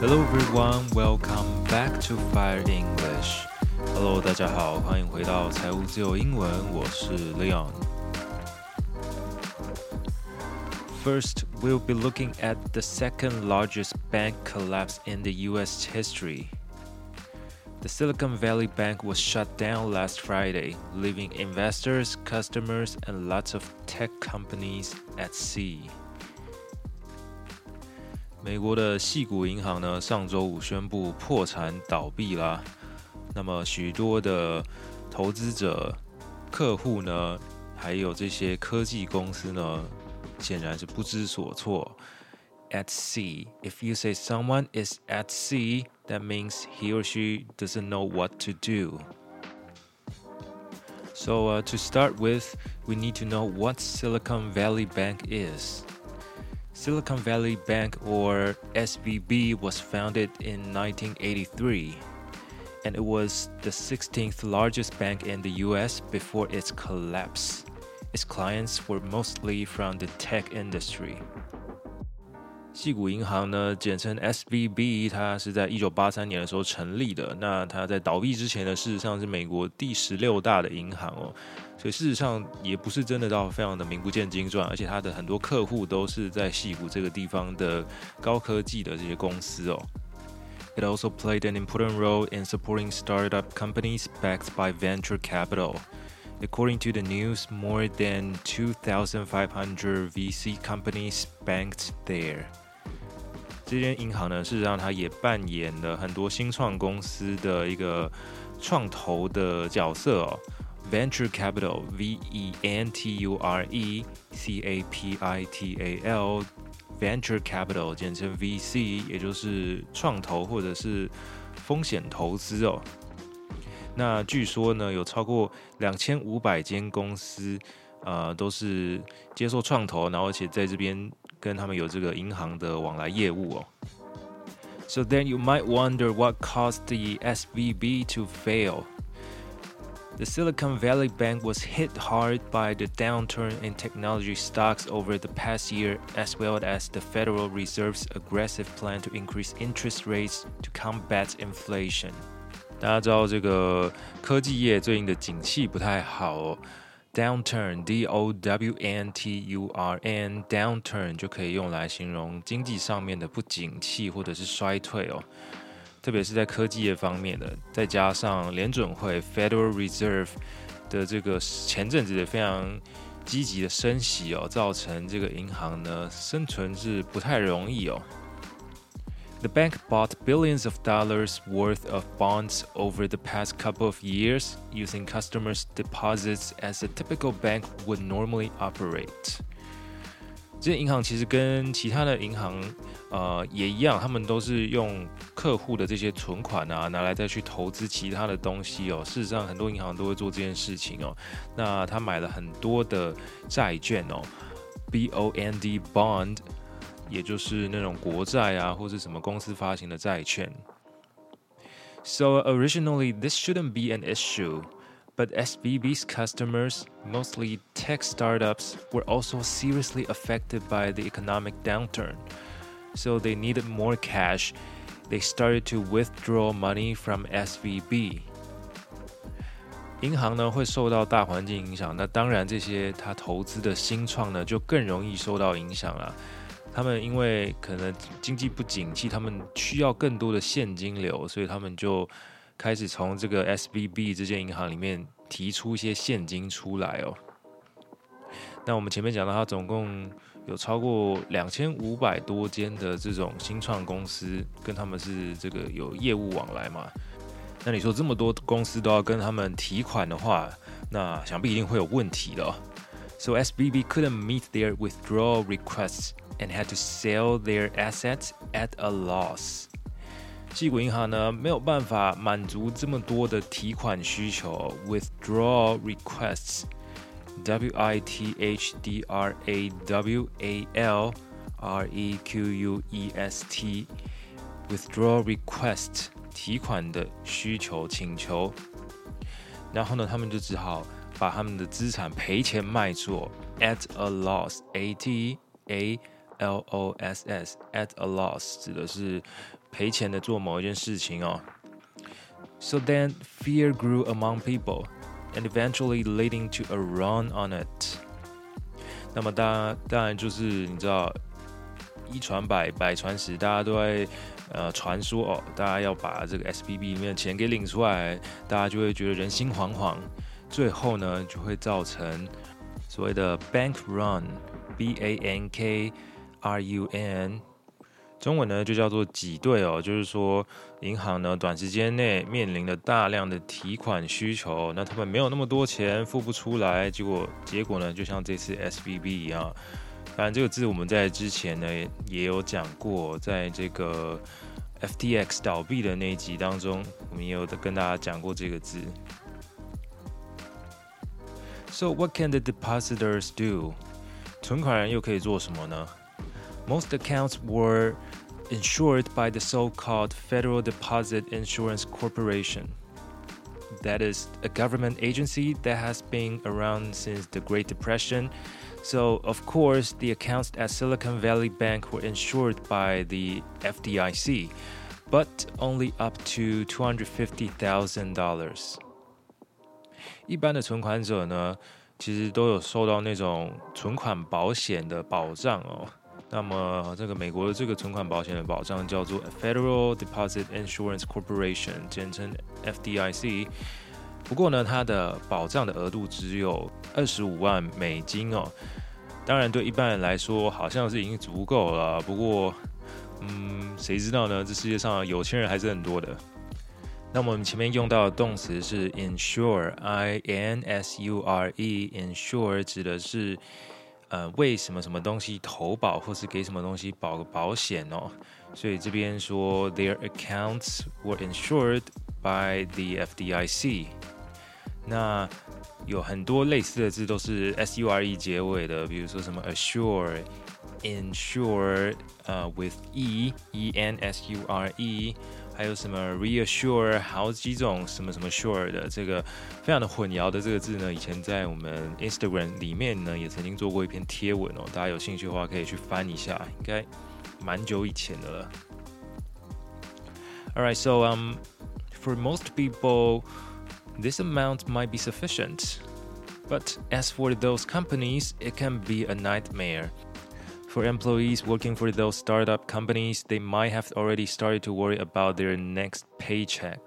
Hello everyone, welcome back to Fire English. Hello，大家好，欢迎回到财务自由英文，我是 Leon。First, we'll be looking at the second largest bank collapse in the US history. The Silicon Valley Bank was shut down last Friday, leaving investors, customers, and lots of tech companies at sea. 美国的矽谷银行呢，上周五宣布破产倒闭啦。那么许多的投资者、客户呢，还有这些科技公司呢，显然是不知所措。At sea, if you say someone is at sea, that means he or she doesn't know what to do. So uh, to start with, we need to know what Silicon Valley Bank is. Silicon Valley Bank, or SVB, was founded in 1983, and it was the 16th largest bank in the US before its collapse. Its clients were mostly from the tech industry. 细谷银行呢，简称 SVB，它是在一九八三年的时候成立的。那它在倒闭之前呢，事实上是美国第十六大的银行哦，所以事实上也不是真的到非常的名不见经传，而且它的很多客户都是在细谷这个地方的高科技的这些公司哦。It also played an important role in supporting startup companies backed by venture capital. According to the news, more than 2,500 VC companies banked there. 这间银行呢，事实上它也扮演了很多新创公司的一个创投的角色哦。Venture capital, V-E-N-T-U-R-E-C-A-P-I-T-A-L, venture capital 简称 VC，也就是创投或者是风险投资哦。那据说呢，有超过两千五百间公司，呃，都是接受创投，然后而且在这边。跟他们有这个银行的往来业务哦。So then you might wonder what caused the SVB to fail. The Silicon Valley Bank was hit hard by the downturn in technology stocks over the past year, as well as the Federal Reserve's aggressive plan to increase interest rates to combat inflation. 大家知道这个科技业最近的景气不太好哦。 Downturn, D-O-W-N-T-U-R-N, downturn 就可以用来形容经济上面的不景气或者是衰退哦，特别是在科技业方面的，再加上联准会 Federal Reserve 的这个前阵子的非常积极的升息哦，造成这个银行呢生存是不太容易哦。The bank bought billions of dollars worth of bonds over the past couple of years using customers' deposits as a typical bank would normally operate. 这些银行其实跟其他的银行，呃，也一样，他们都是用客户的这些存款啊，拿来再去投资其他的东西哦。事实上，很多银行都会做这件事情哦。那他买了很多的债券哦，B O N D bond。 也就是那种国债啊，或是什么公司发行的债券。So originally, this shouldn't be an issue, but SVB's customers, mostly tech startups, were also seriously affected by the economic downturn. So they needed more cash. They started to withdraw money from SVB. 银行呢会受到大环境影响，那当然这些他投资的新创呢就更容易受到影响了。 他们因为可能经济不景气，他们需要更多的现金流，所以他们就开始从这个 SBB 这间银行里面提出一些现金出来哦。那我们前面讲到，它总共有超过两千五百多间的这种新创公司，跟他们是这个有业务往来嘛。那你说这么多公司都要跟他们提款的话，那想必一定会有问题的。So SBB couldn't meet their withdrawal requests. and had to sell their assets at a loss。矽谷银行呢没有办法满足这么多的提款需求。（withdrawal requests）。W I T H D R A W A L R E Q U E S T. Withdrawal request. 提款的需求请求，然后呢，他们就只好把他们的资产赔钱卖做 at a loss，A T A L O S S at a loss 指的是赔钱的做某一件事情哦。So then fear grew among people, and eventually leading to a run on it. 那么当当然就是你知道，一传百，百传十，大家都在呃传说哦，大家要把这个 SVB 里面的钱给领出来，大家就会觉得人心惶惶，最后呢就会造成所谓的 bank run，B A N K。R U N。中文呢就叫做挤兑哦，就是说银行呢短时间内面临了大量的提款需求，那他们没有那么多钱付不出来，结果结果呢就像这次 S V B 一样，当然这个字我们在之前呢也有讲过，在这个 F T X 倒闭的那一集当中，我们也有跟大家讲过这个字。So what can the depositors do？存款人又可以做什么呢 ？Most accounts were insured by the so called Federal Deposit Insurance Corporation. That is a government agency that has been around since the Great Depression. So, of course, the accounts at Silicon Valley Bank were insured by the FDIC, but only up to $250,000. 一般的存款者呢，其实都有受到那种存款保险的保障哦。 那么，这个美国的这个存款保险的保障叫做 Federal Deposit Insurance Corporation，简称 FDIC。不过呢，它的保障的额度只有二十五万美金哦。当然，对一般人来说，好像是已经足够了。不过，嗯，谁知道呢？这世界上有钱人还是很多的。那我们前面用到的动词是 insure，I N S U R E，insure 指的是。呃，为什么什么东西投保，或是给什么东西保个保险哦？所以这边说，their accounts were insured by the FDIC。那有很多类似的字都是 S U R E 结尾的，比如说什么 assure、insure，呃，with E E N S U R E。 还有什么 reassure，好几种什么什么 sure 的，这个非常的混淆的这个字呢？以前在我们 Instagram 里面呢，也曾经做过一篇贴文哦，大家有兴趣的话可以去翻一下，应该蛮久以前的了。Alright, so um, for most people, this amount might be sufficient, but as for those companies, it can be a nightmare. For employees working for those startup companies, they might have already started to worry about their next paycheck.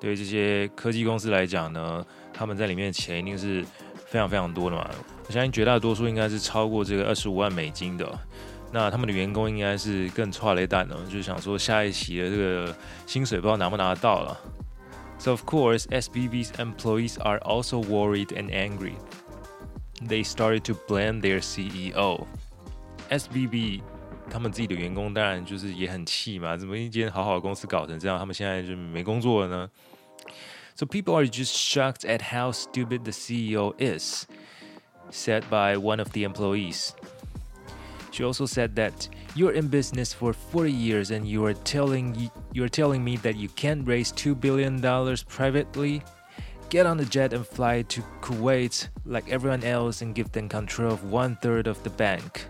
对于这些科技公司来讲呢，他们在里面的钱一定是非常非常多的嘛。我相信绝大多数应该是超过这个二十五万美金的。那他们的员工应该是更差了一蛋呢，就是想说下一期的这个薪水不知道拿不拿得到了。So of course, SVB's employees are also worried and angry. They started to blame their CEO. SBB 他们自己的员工当然就是也很气嘛，怎么一间好好的公司搞成这样，他们现在就没工作了呢？So people are just shocked at how stupid the CEO is, said by one of the employees. She also said that you're in business for 40 years and you are telling you're telling me that you can't raise 2 billion dollars privately. Get on the jet and fly to Kuwait like everyone else and give them control of one third of the bank.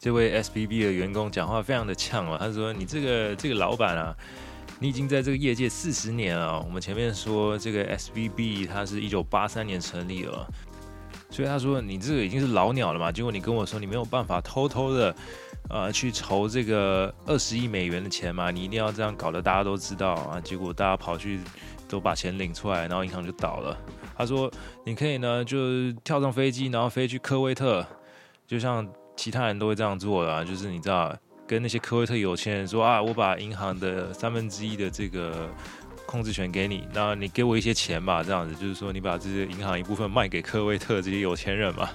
这位 S B B 的员工讲话非常的呛哦，他说：“你这个这个老板啊，你已经在这个业界四十年了。我们前面说这个 S B B 它是一九八三年成立了，所以他说你这个已经是老鸟了嘛。结果你跟我说你没有办法偷偷的呃去筹这个二十亿美元的钱嘛，你一定要这样搞得大家都知道啊。结果大家跑去都把钱领出来，然后银行就倒了。他说你可以呢，就跳上飞机，然后飞去科威特，就像。”其他人都会这样做的，就是你知道，跟那些科威特有钱人说啊，我把银行的三分之一的这个控制权给你，那你给我一些钱吧，这样子就是说你把这些银行一部分卖给科威特这些有钱人嘛。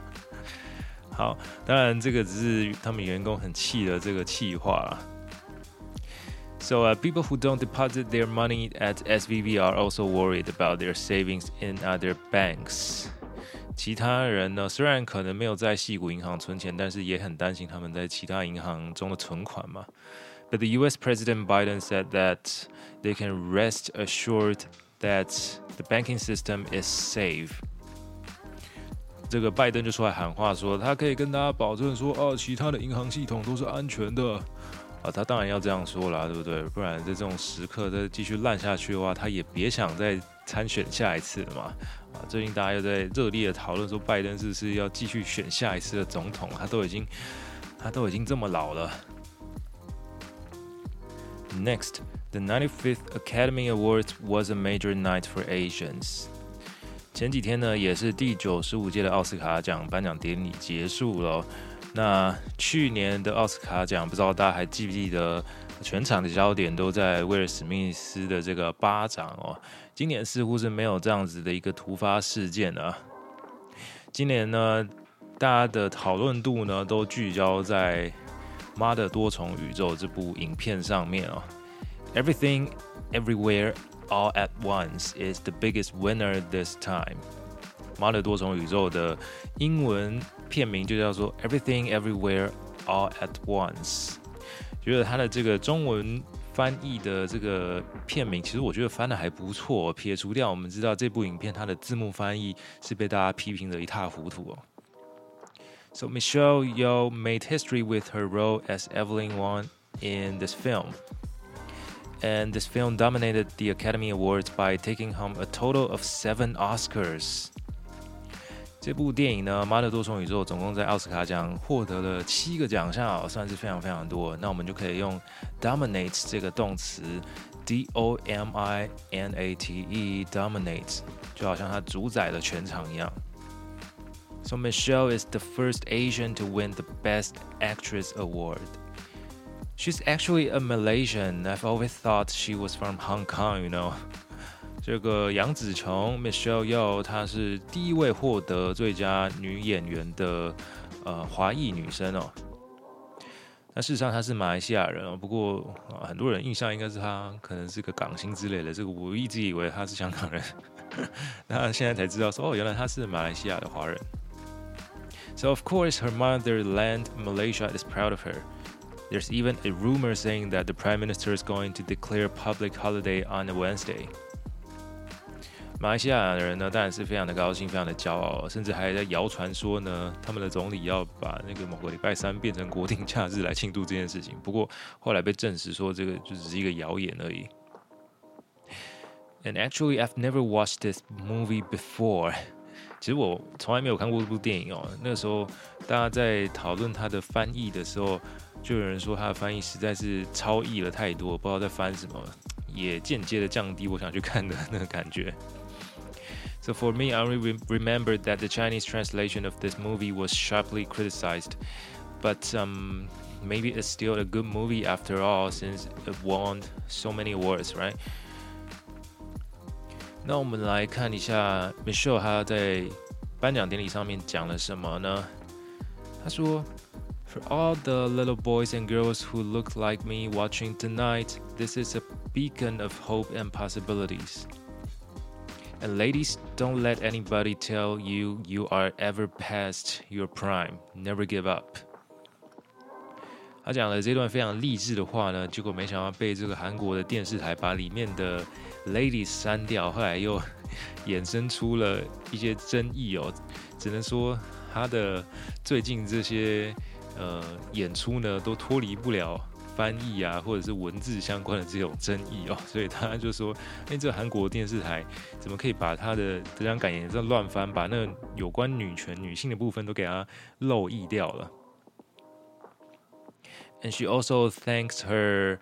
好，当然这个只是他们员工很气的这个气话。So uh, people who don't deposit their money at SVB are also worried about their savings in other banks. 其他人呢，虽然可能没有在细谷银行存钱，但是也很担心他们在其他银行中的存款嘛。But the U.S. President Biden said that they can rest assured that the banking system is safe. 这个拜登就出来喊话说，他可以跟大家保证说，哦，其他的银行系统都是安全的。啊，他当然要这样说啦，对不对？不然在这种时刻再继续烂下去的话，他也别想再参选下一次了嘛。最近大家又在热烈的讨论说，拜登是不是要继续选下一次的总统？他都已经，他都已经这么老了。Next, the 95th Academy Awards was a major night for Asians. 前几天呢，也是第九十五届的奥斯卡奖颁奖典礼结束了。那去年的奥斯卡奖，不知道大家还记不记得，全场的焦点都在威尔史密斯的这个巴掌哦。今年似乎是没有这样子的一个突发事件啊。今年呢，大家的讨论度呢，都聚焦在《妈的多重宇宙》这部影片上面啊。Everything, everywhere. All at Once is the biggest winner this time。妈的多重宇宙的英文片名就叫做 Everything Everywhere All at Once。觉得它的这个中文翻译的这个片名，其实我觉得翻的还不错。撇除掉我们知道这部影片它的字幕翻译是被大家批评的一塌糊涂哦。So Michelle Yeoh made history with her role as Evelyn Wang in this film and this film dominated the Academy Awards by taking home a total of seven Oscars. 这部电影呢，《妈的多重宇宙》总共在奥斯卡奖获得了七个奖项，算是非常非常多。那我们就可以用 dominate 这个动词，d o m i n a t e dominate，就好像它主宰了全场一样。So Michelle is the first Asian to win the Best Actress award. She's actually a Malaysian. I've always thought she was from Hong Kong. You know， 这个杨紫琼 Michelle Yeo，她是第一位获得最佳女演员的呃华裔女生哦。那事实上她是马来西亚人哦，不过很多人印象应该是她可能是个港星之类的。这个我一直以为她是香港人，那现在才知道说哦，原来她是马来西亚的华人。So of course her motherland Malaysia is proud of her. There's even a rumor saying that the Prime Minister is going to declare public holiday on a Wednesday. 马来西亚的人呢，当然是非常的高兴，非常的骄傲，甚至还在谣传说呢，他们的总理要把那个某个礼拜三变成国定假日来庆祝这件事情。不过后来被证实说，这个就只是一个谣言而已。And actually, I've never watched this movie before. 其实我从来没有看过这部电影哦。那个时候大家在讨论它的翻译的时候。就有人说他的翻译实在是超译了太多，不知道在翻什么，也间接的降低我想去看的那个感觉。So for me, I only remember that the Chinese translation of this movie was sharply criticized, but um, maybe it's still a good movie after all, since it won so many awards, right? 那我们来看一下 Michelle 他在颁奖典礼上面讲了什么呢？他说。for all the little boys and girls who look like me watching tonight, this is a beacon of hope and possibilities. Ladies, don't let anybody tell you you are ever past your prime. Never give up. 他讲了这段非常励志的话呢，结果没想到被这个韩国的电视台把里面的 ladies 删掉，后来又衍生出了一些争议哦。只能说他的最近这些呃，演出呢都脱离不了翻译啊，或者是文字相关的这种争议哦，所以他就说：“哎，这韩国电视台怎么可以把他的得奖感言这样乱翻，把那有关女权、女性的部分都给他漏译掉了？” And she also thanks her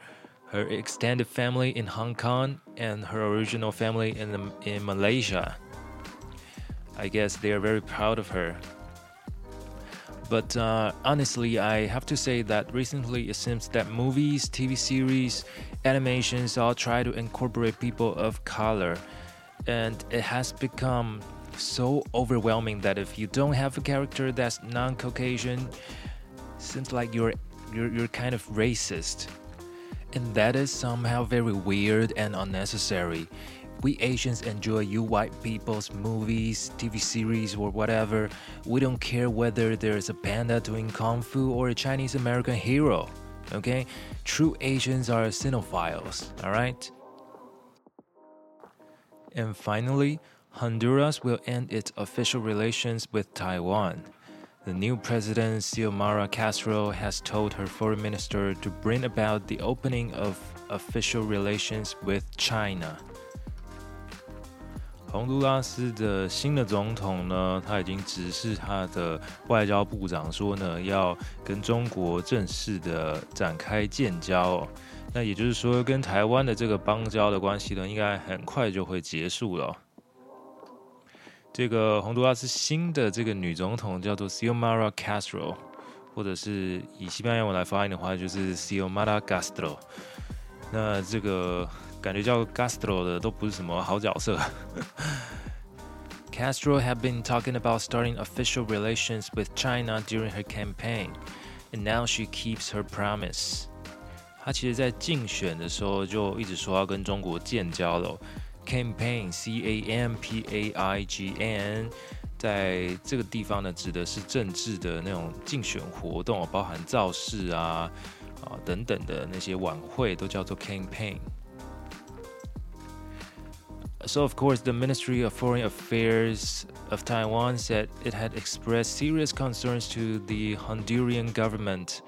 her extended family in Hong Kong and her original family in in Malaysia. I guess they are very proud of her. But uh, honestly, I have to say that recently it seems that movies, TV series, animations all try to incorporate people of color. And it has become so overwhelming that if you don't have a character that's non Caucasian, seems like you're, you're, you're kind of racist. And that is somehow very weird and unnecessary we Asians enjoy you white people's movies, TV series, or whatever. We don't care whether there's a panda doing kung fu or a Chinese American hero. Okay? True Asians are xenophiles, alright? And finally, Honduras will end its official relations with Taiwan. The new president Xiomara Castro has told her foreign minister to bring about the opening of official relations with China. 洪都拉斯的新的总统呢，他已经指示他的外交部长说呢，要跟中国正式的展开建交。哦那也就是说，跟台湾的这个邦交的关系呢，应该很快就会结束了。这个洪都拉斯新的这个女总统叫做 Xiomara Castro，或者是以西班牙文来发音的话，就是 Xiomara Castro。那这个。感觉叫 Castro 的都不是什么好角色。Castro had been talking about starting official relations with China during her campaign, and now she keeps her promise. 她其实在竞选的时候就一直说要跟中国建交了。Campaign, C-A-M-P-A-I-G-N，在这个地方呢，指的是政治的那种竞选活动，包含造势啊啊等等的那些晚会，都叫做 campaign。So, of course, the Ministry of Foreign Affairs of Taiwan said it had expressed serious concerns to the Honduran government,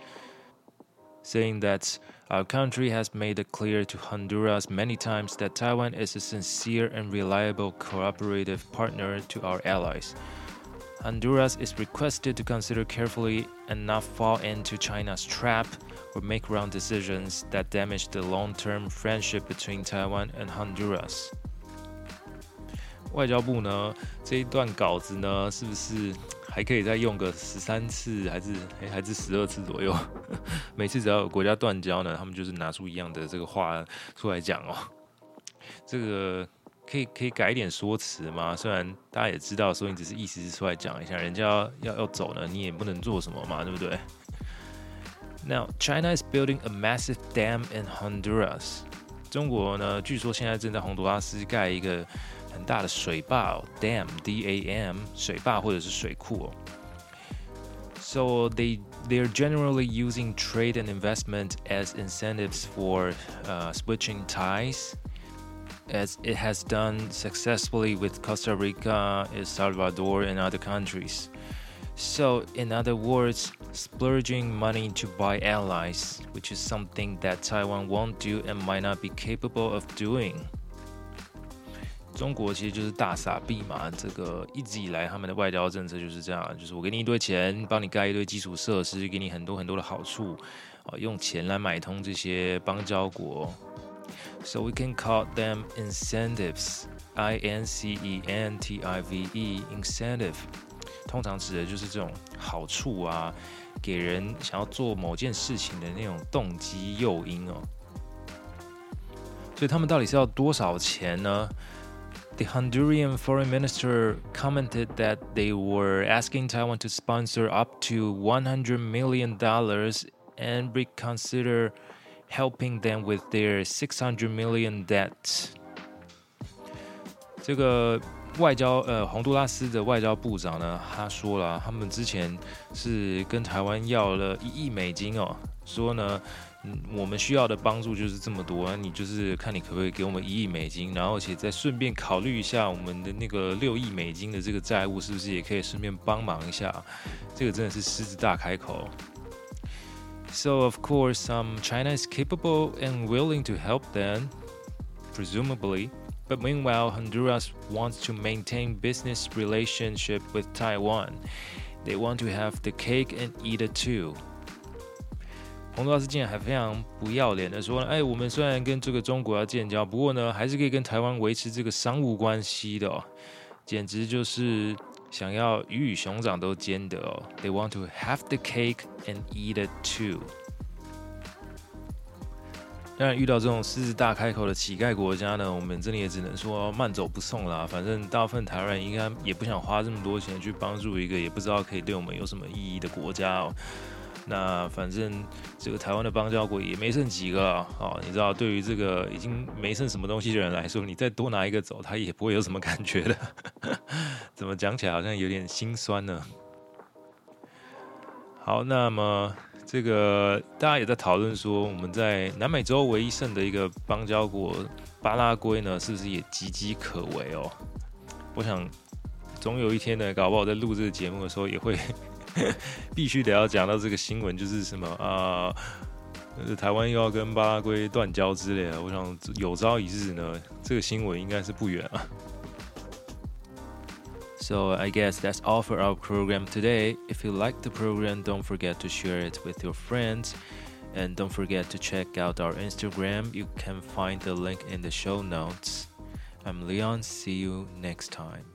saying that our country has made it clear to Honduras many times that Taiwan is a sincere and reliable cooperative partner to our allies. Honduras is requested to consider carefully and not fall into China's trap or make wrong decisions that damage the long term friendship between Taiwan and Honduras. 外交部呢这一段稿子呢，是不是还可以再用个十三次，还是哎还是十二次左右？每次只要有国家断交呢，他们就是拿出一样的这个话出来讲哦。这个可以可以改一点说辞吗？虽然大家也知道，说你只是意思是出来讲一下，人家要要走呢，你也不能做什么嘛，对不对？Now China is building a massive dam in Honduras。中国呢，据说现在正在洪都拉斯盖一个。很大的水坝哦，dam D A M 水坝或者是水库哦。So they they're generally using trade and investment as incentives for uh, switching ties, as it has done successfully with Costa Rica, El Salvador, and other countries. So, in other words, splurging money to buy allies, which is something that Taiwan won't do and might not be capable of doing. 中国其实就是大傻逼嘛，这个一直以来他们的外交政策就是这样，就是我给你一堆钱，帮你盖一堆基础设施，给你很多很多的好处，啊，用钱来买通这些邦交国。So we can call them incentives, I N C E N T I V E, incentive，通常指的就是这种好处啊，给人想要做某件事情的那种动机诱因哦。所以他们到底是要多少钱呢 ？The Honduran foreign minister commented that they were asking Taiwan to sponsor up to $100 million and reconsider helping them with their 600 million debt. 这个外交呃，洪都拉斯的外交部长呢，他说了，他们之前是跟台湾要了一亿美金哦，说呢， 我们需要的帮助就是这么多，你就是看你可不可以给我们一亿美金，然后而且再顺便考虑一下我们的那个六亿美金的这个债务，是不是也可以顺便帮忙一下？这个真的是狮子大开口。So of course, um, China is capable and willing to help them, presumably. But meanwhile, Honduras wants to maintain business relationship with Taiwan. They want to have the cake and eat it too. 洪都拉斯竟然还非常不要脸的说：“哎，我们虽然跟这个中国要建交，不过呢，还是可以跟台湾维持这个商务关系的哦，简直就是想要鱼与熊掌都兼得哦。They want to have the cake and eat it too。当然，遇到这种狮子大开口的乞丐国家呢，我们这里也只能说慢走不送啦。反正大部分台湾人应该也不想花这么多钱去帮助一个也不知道可以对我们有什么意义的国家哦。”那反正这个台湾的邦交国也没剩几个了啊！你知道，对于这个已经没剩什么东西的人来说，你再多拿一个走，他也不会有什么感觉的。怎么讲起来好像有点心酸呢？好，那么这个大家也在讨论说，我们在南美洲唯一剩的一个邦交国巴拉圭呢，是不是也岌岌可危哦？我想总有一天呢，搞不好在录这个节目的时候也会。必须得要讲到这个新闻，就是什么啊？台湾又要跟巴拉圭断交之类的，我想有朝一日呢，这个新闻应该是不远啊。So I guess that's all for our program today. If you like the program, don't forget to share it with your friends. And don't forget to check out our Instagram. You can find the link in the show notes. I'm Leon. See you next time.